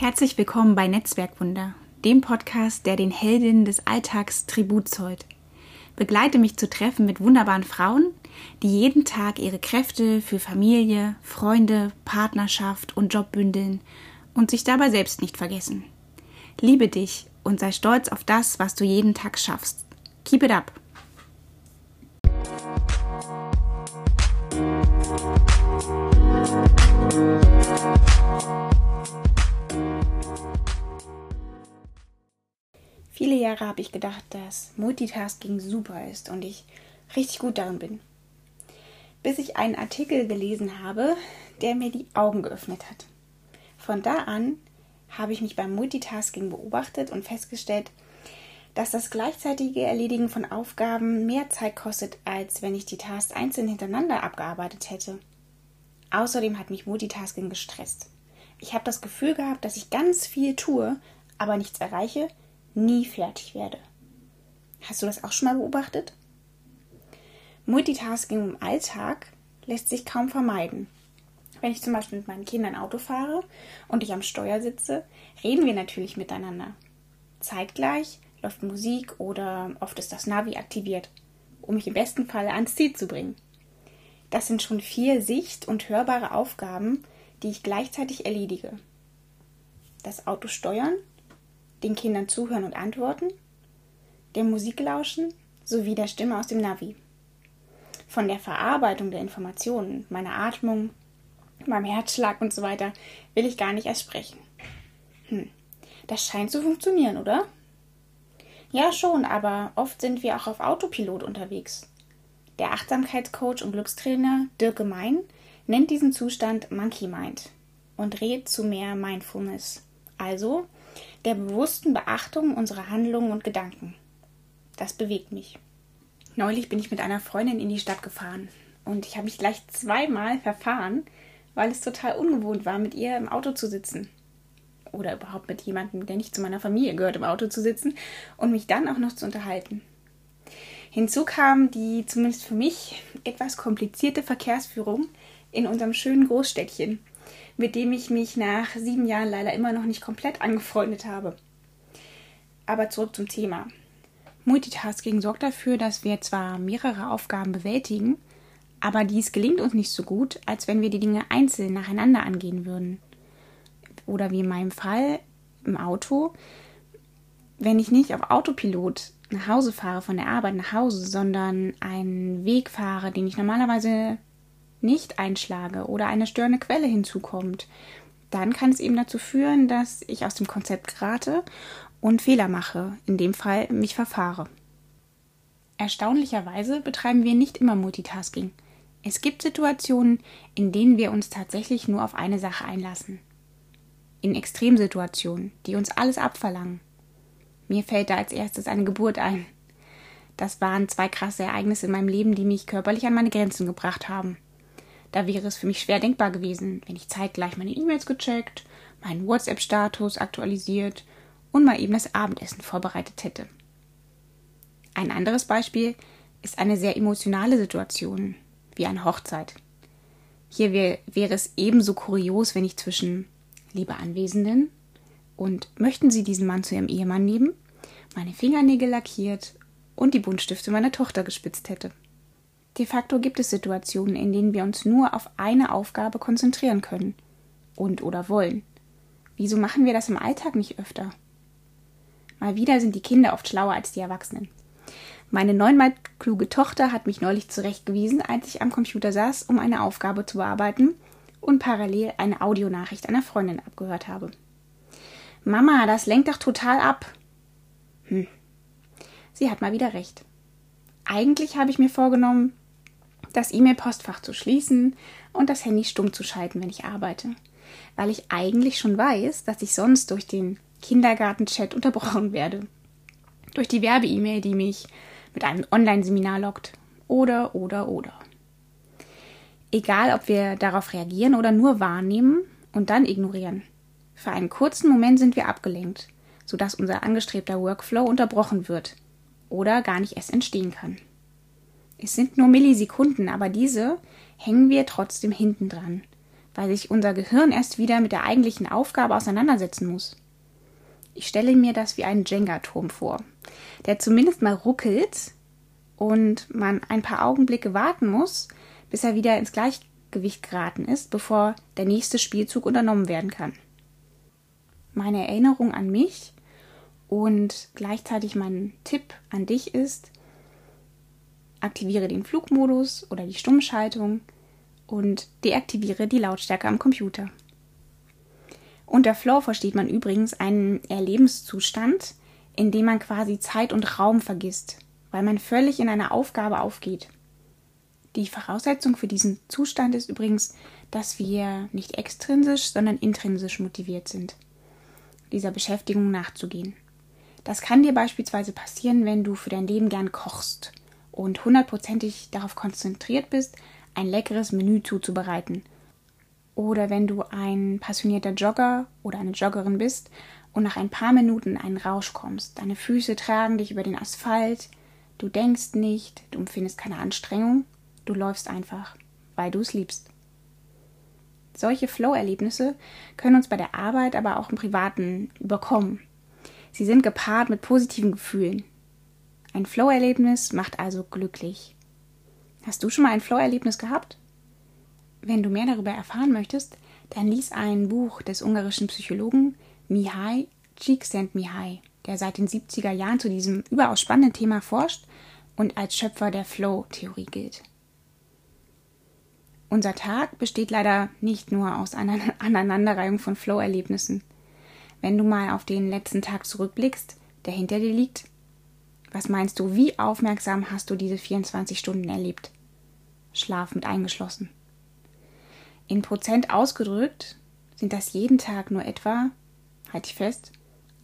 Herzlich willkommen bei Netzwerkwunder, dem Podcast, der den Heldinnen des Alltags Tribut zollt. Begleite mich zu Treffen mit wunderbaren Frauen, die jeden Tag ihre Kräfte für Familie, Freunde, Partnerschaft und Job bündeln und sich dabei selbst nicht vergessen. Liebe dich und sei stolz auf das, was du jeden Tag schaffst. Keep it up! Viele Jahre habe ich gedacht, dass Multitasking super ist und ich richtig gut darin bin. Bis ich einen Artikel gelesen habe, der mir die Augen geöffnet hat. Von da an habe ich mich beim Multitasking beobachtet und festgestellt, dass das gleichzeitige Erledigen von Aufgaben mehr Zeit kostet, als wenn ich die Tasks einzeln hintereinander abgearbeitet hätte. Außerdem hat mich Multitasking gestresst. Ich habe das Gefühl gehabt, dass ich ganz viel tue, aber nichts erreiche, nie fertig werde. Hast du das auch schon mal beobachtet? Multitasking im Alltag lässt sich kaum vermeiden. Wenn ich zum Beispiel mit meinen Kindern Auto fahre und ich am Steuer sitze, reden wir natürlich miteinander. Zeitgleich läuft Musik oder oft ist das Navi aktiviert, um mich im besten Fall ans Ziel zu bringen. Das sind schon vier sicht- und hörbare Aufgaben, die ich gleichzeitig erledige. Das Auto steuern, den Kindern zuhören und antworten, der Musik lauschen sowie der Stimme aus dem Navi. Von der Verarbeitung der Informationen, meiner Atmung, meinem Herzschlag und so weiter will ich gar nicht erst sprechen. Hm, das scheint zu funktionieren, oder? Ja, schon, aber oft sind wir auch auf Autopilot unterwegs. Der Achtsamkeitscoach und Glückstrainer Dirk Gemein nennt diesen Zustand Monkey Mind und rät zu mehr Mindfulness, also der bewussten Beachtung unserer Handlungen und Gedanken. Das bewegt mich. Neulich bin ich mit einer Freundin in die Stadt gefahren und ich habe mich gleich zweimal verfahren, weil es total ungewohnt war, mit ihr im Auto zu sitzen. Oder überhaupt mit jemandem, der nicht zu meiner Familie gehört, im Auto zu sitzen und mich dann auch noch zu unterhalten. Hinzu kam die zumindest für mich etwas komplizierte Verkehrsführung in unserem schönen Großstädtchen, mit dem ich mich nach sieben Jahren leider immer noch nicht komplett angefreundet habe. Aber zurück zum Thema. Multitasking sorgt dafür, dass wir zwar mehrere Aufgaben bewältigen, aber dies gelingt uns nicht so gut, als wenn wir die Dinge einzeln nacheinander angehen würden. Oder wie in meinem Fall im Auto, wenn ich nicht auf Autopilot nach Hause fahre, von der Arbeit nach Hause, sondern einen Weg fahre, den ich normalerweise nicht einschlage oder eine störende Quelle hinzukommt, dann kann es eben dazu führen, dass ich aus dem Konzept gerate und Fehler mache, in dem Fall mich verfahre. Erstaunlicherweise betreiben wir nicht immer Multitasking. Es gibt Situationen, in denen wir uns tatsächlich nur auf eine Sache einlassen. In Extremsituationen, die uns alles abverlangen. Mir fällt da als erstes eine Geburt ein. Das waren zwei krasse Ereignisse in meinem Leben, die mich körperlich an meine Grenzen gebracht haben. Da wäre es für mich schwer denkbar gewesen, wenn ich zeitgleich meine E-Mails gecheckt, meinen WhatsApp-Status aktualisiert und mal eben das Abendessen vorbereitet hätte. Ein anderes Beispiel ist eine sehr emotionale Situation, wie eine Hochzeit. Hier wär, wäre es ebenso kurios, wenn ich zwischen liebe Anwesenden und möchten Sie diesen Mann zu Ihrem Ehemann nehmen, meine Fingernägel lackiert und die Buntstifte meiner Tochter gespitzt hätte. De facto gibt es Situationen, in denen wir uns nur auf eine Aufgabe konzentrieren können und oder wollen. Wieso machen wir das im Alltag nicht öfter? Mal wieder sind die Kinder oft schlauer als die Erwachsenen. Meine neunmal kluge Tochter hat mich neulich zurechtgewiesen, als ich am Computer saß, um eine Aufgabe zu bearbeiten und parallel eine Audionachricht einer Freundin abgehört habe. Mama, das lenkt doch total ab. Hm. Sie hat mal wieder recht. Eigentlich habe ich mir vorgenommen, das E-Mail-Postfach zu schließen und das Handy stumm zu schalten, wenn ich arbeite, weil ich eigentlich schon weiß, dass ich sonst durch den Kindergarten-Chat unterbrochen werde. Durch die Werbe-E-Mail, die mich mit einem Online-Seminar lockt. Oder, oder, oder. Egal, ob wir darauf reagieren oder nur wahrnehmen und dann ignorieren. Für einen kurzen Moment sind wir abgelenkt, sodass unser angestrebter Workflow unterbrochen wird oder gar nicht erst entstehen kann. Es sind nur Millisekunden, aber diese hängen wir trotzdem hinten dran, weil sich unser Gehirn erst wieder mit der eigentlichen Aufgabe auseinandersetzen muss. Ich stelle mir das wie einen Jenga-Turm vor, der zumindest mal ruckelt und man ein paar Augenblicke warten muss, bis er wieder ins Gleichgewicht geraten ist, bevor der nächste Spielzug unternommen werden kann. Meine Erinnerung an mich und gleichzeitig mein Tipp an dich ist, aktiviere den Flugmodus oder die Stummschaltung und deaktiviere die Lautstärke am Computer. Unter Flow versteht man übrigens einen Erlebenszustand, in dem man quasi Zeit und Raum vergisst, weil man völlig in einer Aufgabe aufgeht. Die Voraussetzung für diesen Zustand ist übrigens, dass wir nicht extrinsisch, sondern intrinsisch motiviert sind, dieser Beschäftigung nachzugehen. Das kann dir beispielsweise passieren, wenn du für dein Leben gern kochst und hundertprozentig darauf konzentriert bist, ein leckeres Menü zuzubereiten. Oder wenn du ein passionierter Jogger oder eine Joggerin bist und nach ein paar Minuten in einen Rausch kommst. Deine Füße tragen dich über den Asphalt, du denkst nicht, du empfindest keine Anstrengung, du läufst einfach, weil du es liebst. Solche Flow-Erlebnisse können uns bei der Arbeit, aber auch im Privaten überkommen. Sie sind gepaart mit positiven Gefühlen. Ein Flow-Erlebnis macht also glücklich. Hast du schon mal ein Flow-Erlebnis gehabt? Wenn du mehr darüber erfahren möchtest, dann lies ein Buch des ungarischen Psychologen Mihai Csikszentmihalyi, der seit den 70er Jahren zu diesem überaus spannenden Thema forscht und als Schöpfer der Flow-Theorie gilt. Unser Tag besteht leider nicht nur aus einer Aneinanderreihung von Flow-Erlebnissen. Wenn du mal auf den letzten Tag zurückblickst, der hinter dir liegt, was meinst du, wie aufmerksam hast du diese 24 Stunden erlebt? Schlaf mit eingeschlossen. In Prozent ausgedrückt sind das jeden Tag nur etwa, halte ich fest,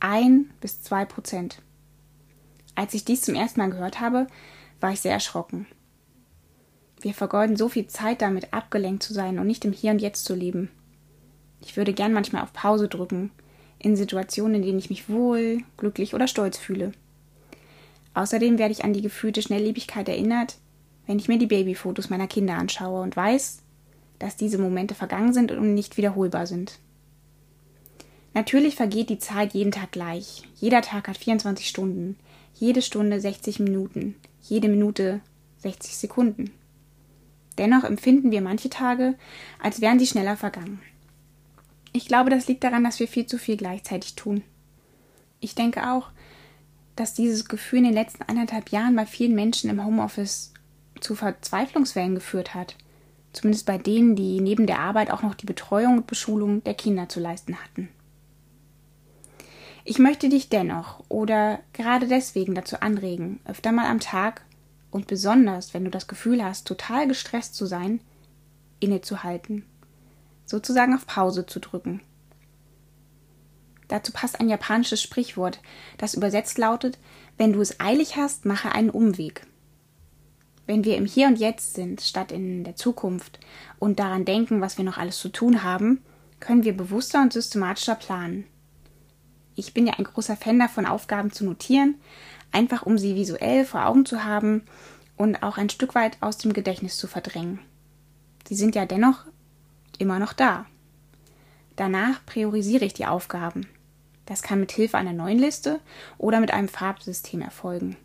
ein bis zwei Prozent. Als ich dies zum ersten Mal gehört habe, war ich sehr erschrocken. Wir vergeuden so viel Zeit damit, abgelenkt zu sein und nicht im Hier und Jetzt zu leben. Ich würde gern manchmal auf Pause drücken, in Situationen, in denen ich mich wohl, glücklich oder stolz fühle. Außerdem werde ich an die gefühlte Schnelllebigkeit erinnert, wenn ich mir die Babyfotos meiner Kinder anschaue und weiß, dass diese Momente vergangen sind und nicht wiederholbar sind. Natürlich vergeht die Zeit jeden Tag gleich. Jeder Tag hat 24 Stunden, jede Stunde 60 Minuten, jede Minute 60 Sekunden. Dennoch empfinden wir manche Tage, als wären sie schneller vergangen. Ich glaube, das liegt daran, dass wir viel zu viel gleichzeitig tun. Ich denke auch, dass dieses Gefühl in den letzten anderthalb Jahren bei vielen Menschen im Homeoffice zu Verzweiflungswellen geführt hat. Zumindest bei denen, die neben der Arbeit auch noch die Betreuung und Beschulung der Kinder zu leisten hatten. Ich möchte dich dennoch oder gerade deswegen dazu anregen, öfter mal am Tag und besonders, wenn du das Gefühl hast, total gestresst zu sein, innezuhalten, sozusagen auf Pause zu drücken. Dazu passt ein japanisches Sprichwort, das übersetzt lautet, wenn du es eilig hast, mache einen Umweg. Wenn wir im Hier und Jetzt sind, statt in der Zukunft und daran denken, was wir noch alles zu tun haben, können wir bewusster und systematischer planen. Ich bin ja ein großer Fan davon, Aufgaben zu notieren, einfach um sie visuell vor Augen zu haben und auch ein Stück weit aus dem Gedächtnis zu verdrängen. Sie sind ja dennoch immer noch da. Danach priorisiere ich die Aufgaben. Das kann mit Hilfe einer neuen Liste oder mit einem Farbsystem erfolgen.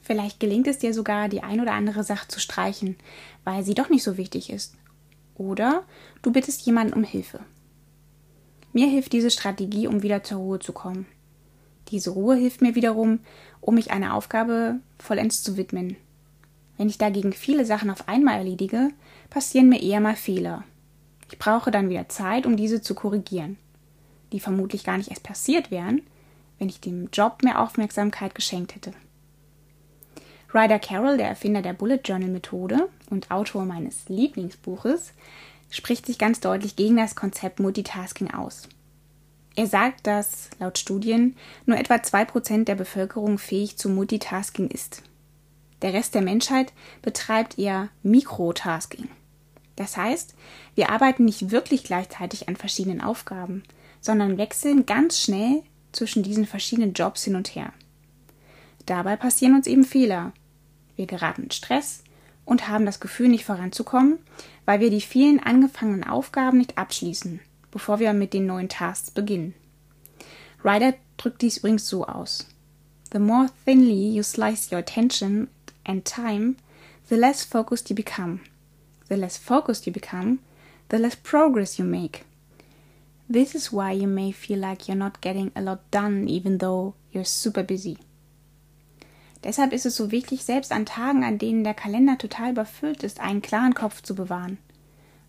Vielleicht gelingt es dir sogar, die ein oder andere Sache zu streichen, weil sie doch nicht so wichtig ist. Oder du bittest jemanden um Hilfe. Mir hilft diese Strategie, um wieder zur Ruhe zu kommen. Diese Ruhe hilft mir wiederum, um mich einer Aufgabe vollends zu widmen. Wenn ich dagegen viele Sachen auf einmal erledige, passieren mir eher mal Fehler. Ich brauche dann wieder Zeit, um diese zu korrigieren, die vermutlich gar nicht erst passiert wären, wenn ich dem Job mehr Aufmerksamkeit geschenkt hätte. Ryder Carroll, der Erfinder der Bullet Journal Methode und Autor meines Lieblingsbuches, spricht sich ganz deutlich gegen das Konzept Multitasking aus. Er sagt, dass laut Studien nur etwa 2% der Bevölkerung fähig zu Multitasking ist. Der Rest der Menschheit betreibt eher Mikrotasking. Das heißt, wir arbeiten nicht wirklich gleichzeitig an verschiedenen Aufgaben, sondern wechseln ganz schnell zwischen diesen verschiedenen Jobs hin und her. Dabei passieren uns eben Fehler, wir geraten in Stress und haben das Gefühl, nicht voranzukommen, weil wir die vielen angefangenen Aufgaben nicht abschließen, bevor wir mit den neuen Tasks beginnen. Ryder drückt dies übrigens so aus. The more thinly you slice your attention and time, the less focused you become. The less focused you become, the less progress you make. This is why you may feel like you're not getting a lot done, even though you're super busy. Deshalb ist es so wichtig, selbst an Tagen, an denen der Kalender total überfüllt ist, einen klaren Kopf zu bewahren.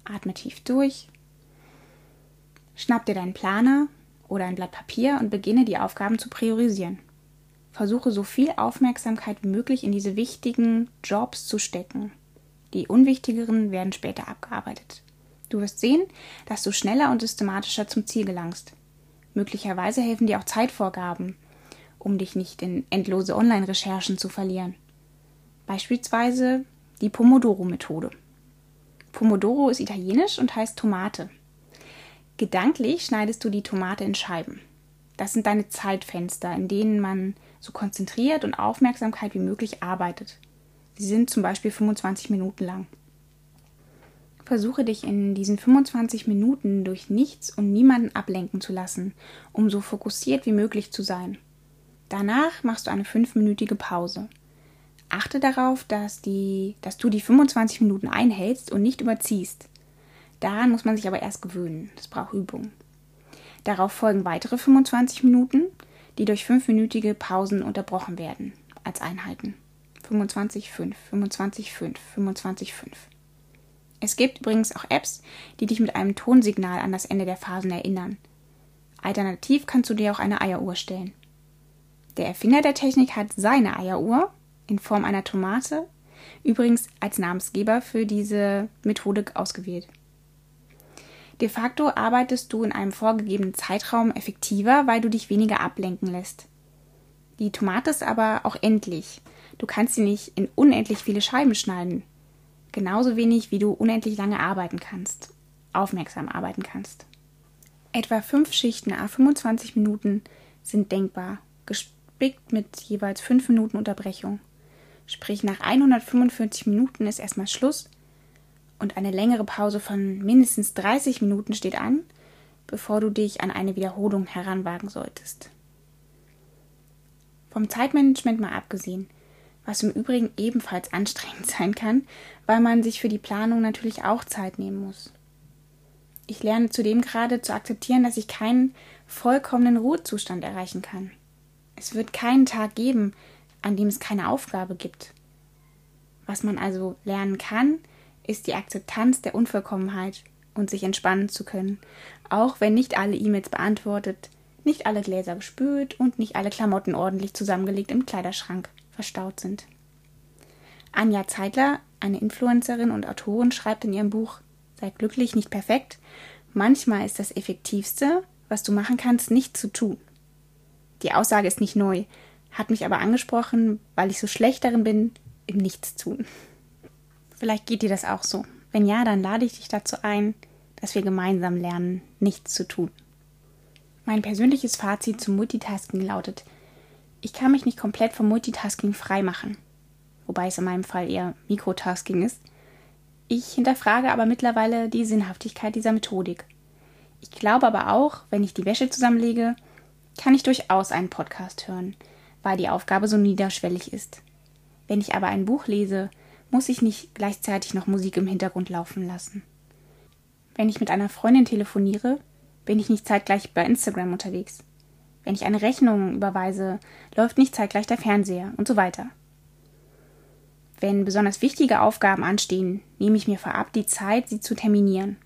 Atme tief durch, schnapp dir deinen Planer oder ein Blatt Papier und beginne die Aufgaben zu priorisieren. Versuche so viel Aufmerksamkeit wie möglich in diese wichtigen Jobs zu stecken. Die unwichtigeren werden später abgearbeitet. Du wirst sehen, dass du schneller und systematischer zum Ziel gelangst. Möglicherweise helfen dir auch Zeitvorgaben, um dich nicht in endlose Online-Recherchen zu verlieren. Beispielsweise die Pomodoro-Methode. Pomodoro ist italienisch und heißt Tomate. Gedanklich schneidest du die Tomate in Scheiben. Das sind deine Zeitfenster, in denen man so konzentriert und Aufmerksamkeit wie möglich arbeitet. Sie sind zum Beispiel 25 Minuten lang. Versuche dich in diesen 25 Minuten durch nichts und niemanden ablenken zu lassen, um so fokussiert wie möglich zu sein. Danach machst du eine fünfminütige Pause. Achte darauf, dass, die, dass du die 25 Minuten einhältst und nicht überziehst. Daran muss man sich aber erst gewöhnen. Das braucht Übung. Darauf folgen weitere 25 Minuten, die durch fünfminütige Pausen unterbrochen werden, als Einheiten. 25, 5, 25, 5, 25, 5. Es gibt übrigens auch Apps, die dich mit einem Tonsignal an das Ende der Phasen erinnern. Alternativ kannst du dir auch eine Eieruhr stellen. Der Erfinder der Technik hat seine Eieruhr in Form einer Tomate übrigens als Namensgeber für diese Methode ausgewählt. De facto arbeitest du in einem vorgegebenen Zeitraum effektiver, weil du dich weniger ablenken lässt. Die Tomate ist aber auch endlich. Du kannst sie nicht in unendlich viele Scheiben schneiden. Genauso wenig wie du unendlich lange arbeiten kannst, aufmerksam arbeiten kannst. Etwa fünf Schichten a 25 Minuten sind denkbar, gespickt mit jeweils fünf Minuten Unterbrechung. Sprich, nach 145 Minuten ist erstmal Schluss und eine längere Pause von mindestens 30 Minuten steht an, bevor du dich an eine Wiederholung heranwagen solltest. Vom Zeitmanagement mal abgesehen, was im Übrigen ebenfalls anstrengend sein kann, weil man sich für die Planung natürlich auch Zeit nehmen muss. Ich lerne zudem gerade zu akzeptieren, dass ich keinen vollkommenen Ruhezustand erreichen kann. Es wird keinen Tag geben, an dem es keine Aufgabe gibt. Was man also lernen kann, ist die Akzeptanz der Unvollkommenheit und sich entspannen zu können, auch wenn nicht alle E-Mails beantwortet, nicht alle Gläser gespült und nicht alle Klamotten ordentlich zusammengelegt im Kleiderschrank verstaut sind. Anja Zeitler, eine Influencerin und Autorin, schreibt in ihrem Buch Sei glücklich, nicht perfekt. Manchmal ist das Effektivste, was du machen kannst, nicht zu tun. Die Aussage ist nicht neu, hat mich aber angesprochen, weil ich so schlecht darin bin, im Nichtstun. Vielleicht geht dir das auch so. Wenn ja, dann lade ich dich dazu ein, dass wir gemeinsam lernen, nichts zu tun. Mein persönliches Fazit zum Multitasking lautet, ich kann mich nicht komplett vom Multitasking freimachen, wobei es in meinem Fall eher Mikrotasking ist. Ich hinterfrage aber mittlerweile die Sinnhaftigkeit dieser Methodik. Ich glaube aber auch, wenn ich die Wäsche zusammenlege, kann ich durchaus einen Podcast hören, weil die Aufgabe so niederschwellig ist. Wenn ich aber ein Buch lese, muss ich nicht gleichzeitig noch Musik im Hintergrund laufen lassen. Wenn ich mit einer Freundin telefoniere, bin ich nicht zeitgleich bei Instagram unterwegs. Wenn ich eine Rechnung überweise, läuft nicht zeitgleich der Fernseher und so weiter. Wenn besonders wichtige Aufgaben anstehen, nehme ich mir vorab die Zeit, sie zu terminieren.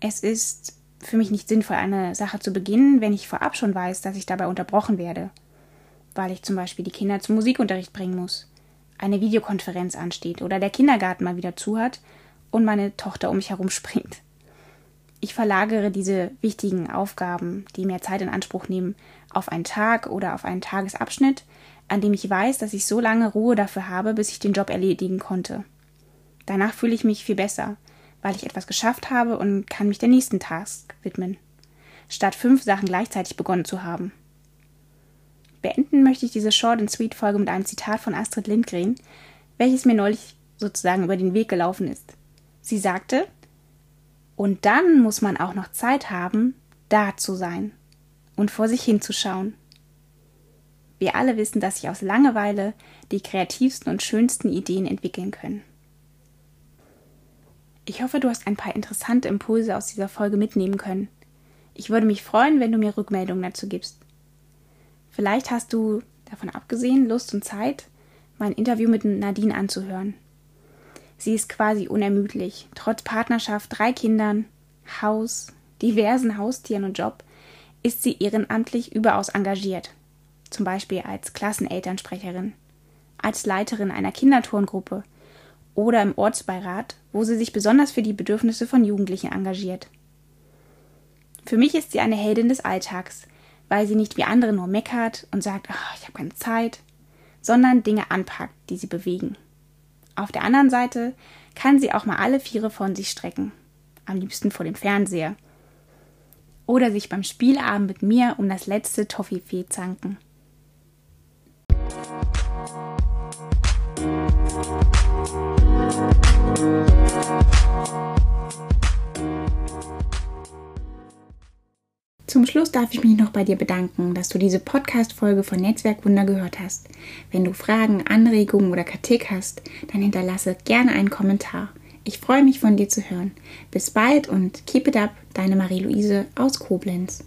Es ist für mich nicht sinnvoll, eine Sache zu beginnen, wenn ich vorab schon weiß, dass ich dabei unterbrochen werde, weil ich zum Beispiel die Kinder zum Musikunterricht bringen muss eine Videokonferenz ansteht oder der Kindergarten mal wieder zu hat und meine Tochter um mich herum springt. Verlagere diese wichtigen Aufgaben, die mehr Zeit in Anspruch nehmen, auf einen Tag oder auf einen Tagesabschnitt, an dem ich weiß, dass ich so lange Ruhe dafür habe, bis ich den Job erledigen konnte. Danach fühle ich mich viel besser, weil ich etwas geschafft habe und kann mich der nächsten Task widmen, statt fünf Sachen gleichzeitig begonnen zu haben. Beenden möchte ich diese Short and Sweet Folge mit einem Zitat von Astrid Lindgren, welches mir neulich sozusagen über den Weg gelaufen ist. Sie sagte, und dann muss man auch noch Zeit haben, da zu sein und vor sich hinzuschauen. Wir alle wissen, dass sich aus Langeweile die kreativsten und schönsten Ideen entwickeln können. Ich hoffe, du hast ein paar interessante Impulse aus dieser Folge mitnehmen können. Ich würde mich freuen, wenn du mir Rückmeldungen dazu gibst. Vielleicht hast du, davon abgesehen, Lust und Zeit, mein Interview mit Nadine anzuhören. Sie ist quasi unermüdlich, trotz Partnerschaft, drei Kindern, Haus, diversen Haustieren und Job, ist sie ehrenamtlich überaus engagiert. Zum Beispiel als Klassenelternsprecherin, als Leiterin einer Kinderturngruppe oder im Ortsbeirat, wo sie sich besonders für die Bedürfnisse von Jugendlichen engagiert. Für mich ist sie eine Heldin des Alltags, weil sie nicht wie andere nur meckert und sagt, oh, ich habe keine Zeit, sondern Dinge anpackt, die sie bewegen. Auf der anderen Seite kann sie auch mal alle Viere von sich strecken, am liebsten vor dem Fernseher. Oder sich beim Spielabend mit mir um das letzte Toffifee zanken. Zum Schluss darf ich mich noch bei dir bedanken, dass du diese Podcast-Folge von Netzwerkwunder gehört hast. Wenn du Fragen, Anregungen oder Kritik hast, dann hinterlasse gerne einen Kommentar. Ich freue mich von dir zu hören. Bis bald und keep it up, deine Marie-Louise aus Koblenz.